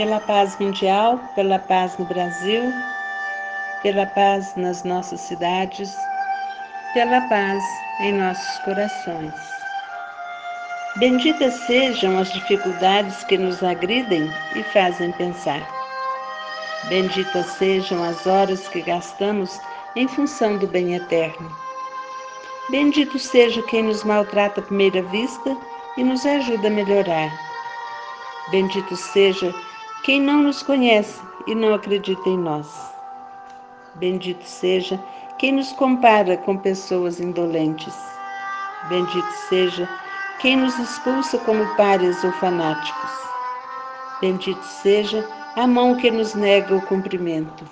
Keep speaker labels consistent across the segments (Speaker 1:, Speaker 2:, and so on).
Speaker 1: pela paz mundial, pela paz no Brasil, pela paz nas nossas cidades, pela paz em nossos corações. Benditas sejam as dificuldades que nos agridem e fazem pensar. Benditas sejam as horas que gastamos em função do bem eterno. Bendito seja quem nos maltrata à primeira vista e nos ajuda a melhorar. Bendito seja quem não nos conhece e não acredita em nós. Bendito seja quem nos compara com pessoas indolentes. Bendito seja quem nos expulsa como párias ou fanáticos. Bendito seja a mão que nos nega o cumprimento.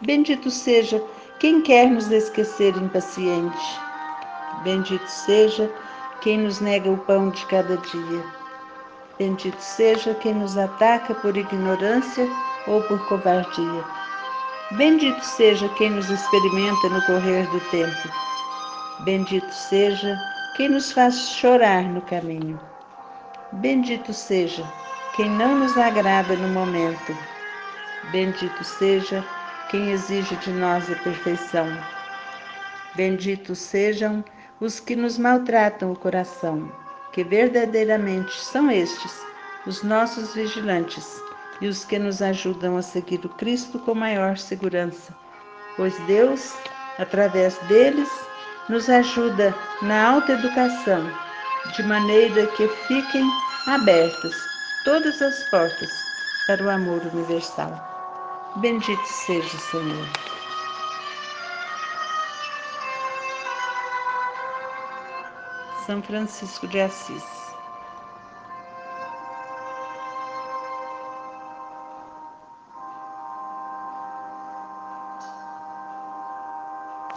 Speaker 1: Bendito seja quem quer nos esquecer impaciente. Bendito seja quem nos nega o pão de cada dia. Bendito seja quem nos ataca por ignorância ou por covardia. Bendito seja quem nos experimenta no correr do tempo. Bendito seja quem nos faz chorar no caminho. Bendito seja quem não nos agrada no momento. Bendito seja quem exige de nós a perfeição. Benditos sejam os que nos maltratam o coração, que verdadeiramente são estes os nossos vigilantes e os que nos ajudam a seguir o Cristo com maior segurança, pois Deus, através deles, nos ajuda na autoeducação, de maneira que fiquem abertas todas as portas para o amor universal. Bendito seja o Senhor. São Francisco de Assis.